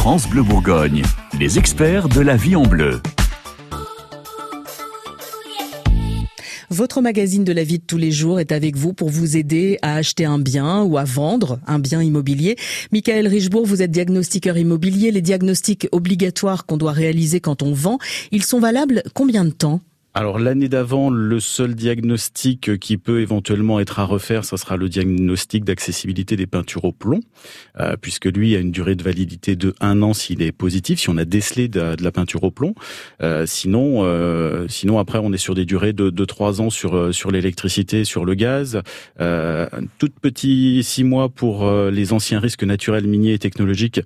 France Bleu Bourgogne, les experts de la vie en bleu. Votre magazine de la vie de tous les jours est avec vous pour vous aider à acheter un bien ou à vendre un bien immobilier. Michael Richebourg, vous êtes diagnostiqueur immobilier. Les diagnostics obligatoires qu'on doit réaliser quand on vend, ils sont valables combien de temps? Alors l'année d'avant, le seul diagnostic qui peut éventuellement être à refaire, ce sera le diagnostic d'accessibilité des peintures au plomb, euh, puisque lui a une durée de validité de un an s'il est positif, si on a décelé de, la peinture au plomb. Euh, sinon, euh, sinon après on est sur des durées de, de 3 ans sur sur l'électricité, sur le gaz. Euh, tout petit six mois pour les anciens risques naturels, miniers et technologiques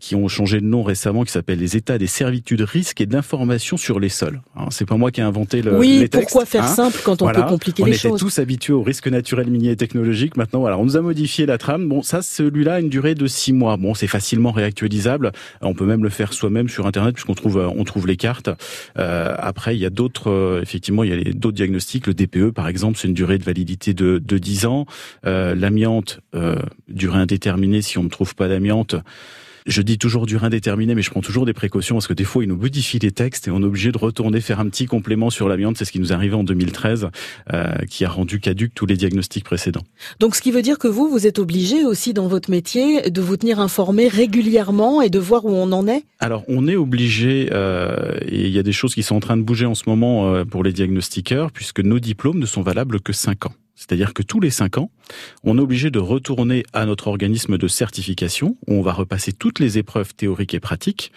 qui ont changé de nom récemment, qui s'appellent les états des servitudes, risques et d'informations sur les sols. C'est pas moi qui ai inventé oui, pourquoi faire hein. simple quand on peut compliquer les choses On était tous habitués aux risques naturels, miniers et technologiques. Maintenant, voilà, on nous a modifié la trame. Bon, ça, celui-là a une durée de six mois. Bon, c'est facilement réactualisable. On peut même le faire soi-même sur Internet puisqu'on trouve, euh, on trouve les cartes. Euh, après, il y a d'autres, euh, effectivement, il y a d'autres diagnostics. Le DPE, par exemple, c'est une durée de validité de, de 10 ans. Euh, L'amiante, euh, durée indéterminée si on ne trouve pas d'amiante. Je dis toujours durée indéterminée, mais je prends toujours des précautions parce que des fois, ils nous modifient les textes et on est obligé de retourner faire un petit complément sur l'amiante. C'est ce qui nous arrivé en 2013, euh, qui a rendu caduque tous les diagnostics précédents. Donc, ce qui veut dire que vous, vous êtes obligé aussi dans votre métier de vous tenir informé régulièrement et de voir où on en est? Alors, on est obligé, euh, et il y a des choses qui sont en train de bouger en ce moment euh, pour les diagnostiqueurs, puisque nos diplômes ne sont valables que 5 ans. C'est-à-dire que tous les cinq ans, on est obligé de retourner à notre organisme de certification où on va repasser toutes les épreuves théoriques et pratiques.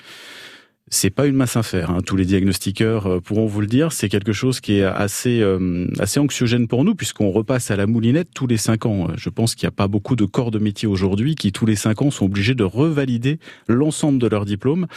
C'est pas une masse à faire. Hein. Tous les diagnostiqueurs euh, pourront vous le dire. C'est quelque chose qui est assez euh, assez anxiogène pour nous puisqu'on repasse à la moulinette tous les cinq ans. Je pense qu'il n'y a pas beaucoup de corps de métier aujourd'hui qui tous les cinq ans sont obligés de revalider l'ensemble de leur diplôme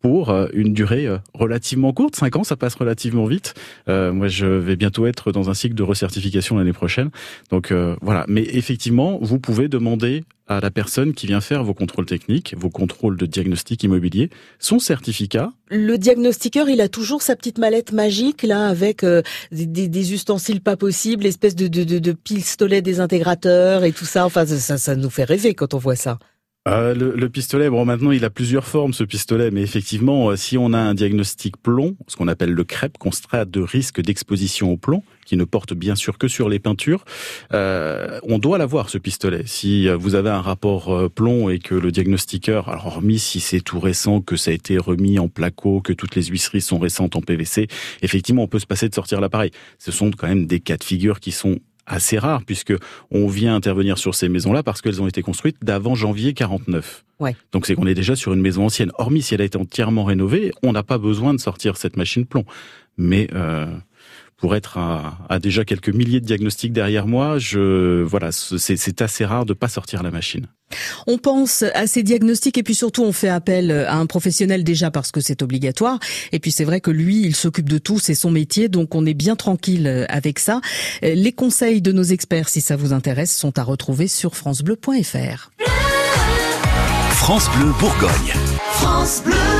pour euh, une durée euh, relativement courte. Cinq ans, ça passe relativement vite. Euh, moi, je vais bientôt être dans un cycle de recertification l'année prochaine. Donc voilà. Mais effectivement, vous pouvez demander à la personne qui vient faire vos contrôles techniques, vos contrôles de diagnostic immobilier, son certificat. Le diagnostiqueur, il a toujours sa petite mallette magique là avec des, des, ustensiles pas possibles, espèce de, de, de, de pistolet désintégrateurs et tout ça. Enfin, ça, ça nous fait rêver quand on voit ça. Euh, le, pistolet, bon maintenant il a plusieurs formes ce pistolet, mais effectivement euh, si on a un diagnostic plomb, ce qu'on appelle le CREP, constat de risque d'exposition au plomb, qui ne porte bien sûr que sur les peintures, euh, on doit l'avoir ce pistolet. Si vous avez un rapport plomb et que le diagnostiqueur, alors hormis si c'est tout récent, que ça a été remis en placo, que toutes les huisseries sont récentes en PVC, effectivement on peut se passer de sortir l'appareil. Ce sont quand même des cas de figure qui sont assez rare puisque on vient intervenir sur ces maisons-là parce qu'elles ont été construites d'avant janvier 49. Ouais. Donc c'est qu'on est déjà sur une maison ancienne. Hormis si elle a été entièrement rénovée, on n'a pas besoin de sortir cette machine plomb. Mais euh, pour être à, déjà quelques milliers de diagnostics derrière moi, je voilà, c'est assez rare de pas sortir la machine. On pense à ces diagnostics et puis surtout on fait appel à un professionnel déjà parce que c'est obligatoire. Et puis c'est vrai que lui, il s'occupe de tout, c'est son métier, donc on est bien tranquille avec ça. Les conseils de nos experts, si ça vous intéresse, sont à retrouver sur francebleu.fr. France Bleu Bourgogne. France Bleu.